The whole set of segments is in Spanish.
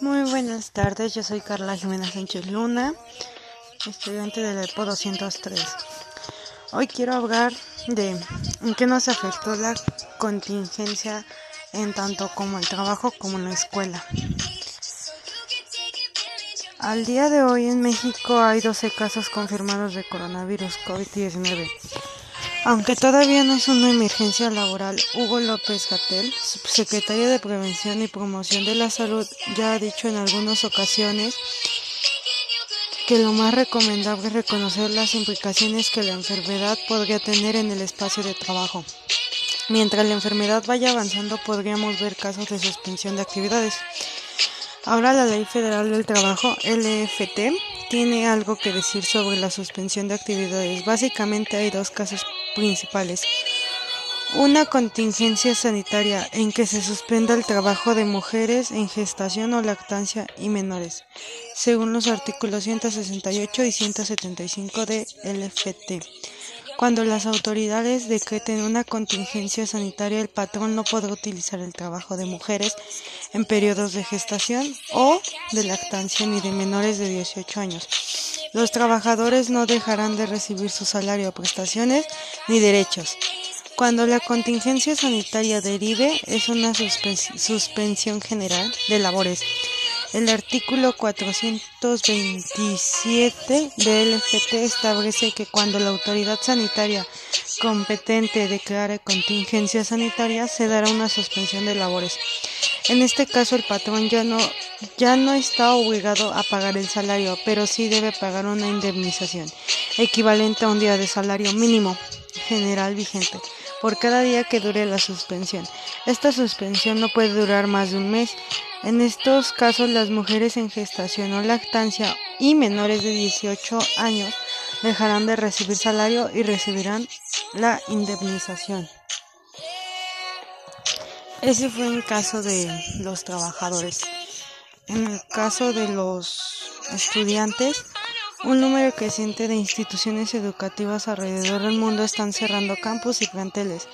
Muy buenas tardes, yo soy Carla Jimena Sánchez Luna, estudiante del EPO 203. Hoy quiero hablar de en qué nos afectó la contingencia en tanto como el trabajo como la escuela. Al día de hoy en México hay 12 casos confirmados de coronavirus COVID-19. Aunque todavía no es una emergencia laboral, Hugo López Gatel, subsecretario de Prevención y Promoción de la Salud, ya ha dicho en algunas ocasiones que lo más recomendable es reconocer las implicaciones que la enfermedad podría tener en el espacio de trabajo. Mientras la enfermedad vaya avanzando podríamos ver casos de suspensión de actividades. Ahora la Ley Federal del Trabajo, LFT, tiene algo que decir sobre la suspensión de actividades. Básicamente hay dos casos principales. Una contingencia sanitaria en que se suspenda el trabajo de mujeres en gestación o lactancia y menores, según los artículos 168 y 175 de LFT. Cuando las autoridades decreten una contingencia sanitaria, el patrón no podrá utilizar el trabajo de mujeres en periodos de gestación o de lactancia ni de menores de 18 años. Los trabajadores no dejarán de recibir su salario, prestaciones ni derechos. Cuando la contingencia sanitaria derive, es una suspensión general de labores. El artículo 427 del LFT establece que cuando la autoridad sanitaria competente declare contingencia sanitaria, se dará una suspensión de labores. En este caso, el patrón ya no, ya no está obligado a pagar el salario, pero sí debe pagar una indemnización equivalente a un día de salario mínimo general vigente por cada día que dure la suspensión. Esta suspensión no puede durar más de un mes. En estos casos, las mujeres en gestación o lactancia y menores de 18 años dejarán de recibir salario y recibirán la indemnización. Ese fue el caso de los trabajadores. En el caso de los estudiantes, un número creciente de instituciones educativas alrededor del mundo están cerrando campus y planteles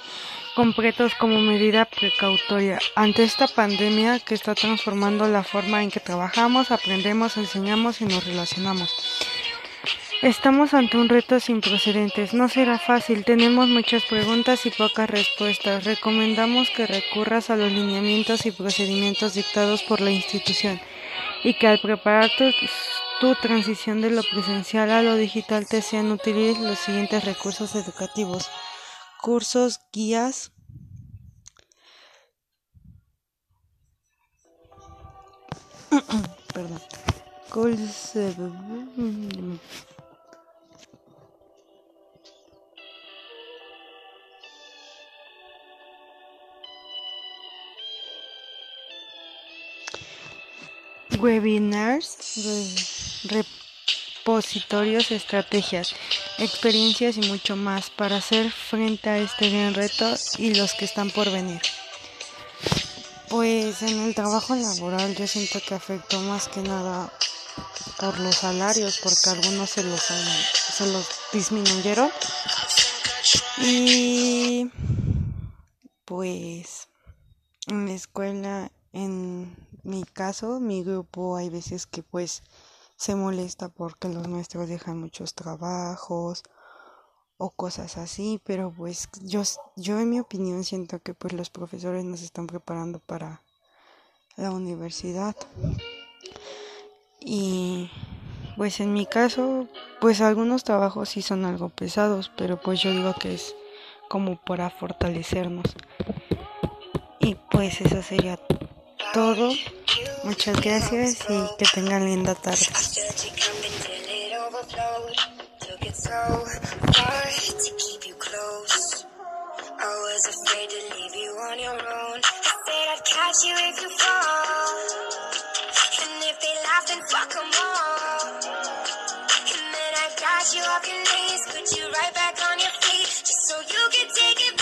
completos como medida precautoria ante esta pandemia que está transformando la forma en que trabajamos, aprendemos, enseñamos y nos relacionamos. Estamos ante un reto sin precedentes. No será fácil. Tenemos muchas preguntas y pocas respuestas. Recomendamos que recurras a los lineamientos y procedimientos dictados por la institución y que al preparar tus tu transición de lo presencial a lo digital te sean útiles los siguientes recursos educativos. Cursos, guías, perdón. webinars, repositorios, estrategias, experiencias y mucho más para hacer frente a este gran reto y los que están por venir. Pues en el trabajo laboral yo siento que afectó más que nada por los salarios, porque algunos se los, se los disminuyeron. Y pues en la escuela en mi caso, mi grupo hay veces que pues se molesta porque los maestros dejan muchos trabajos o cosas así, pero pues yo, yo en mi opinión siento que pues los profesores nos están preparando para la universidad. Y pues en mi caso, pues algunos trabajos sí son algo pesados, pero pues yo digo que es como para fortalecernos. Y pues eso sería todo. Muchas gracias y que tengan linda tarde. let you come until it overflowed. Took it so far to keep you close. I was afraid to leave you on your own. I said I'd catch you if you fall. And if they laugh, then fuck them all. And then I got you off your knees, put you right back on your feet, just so you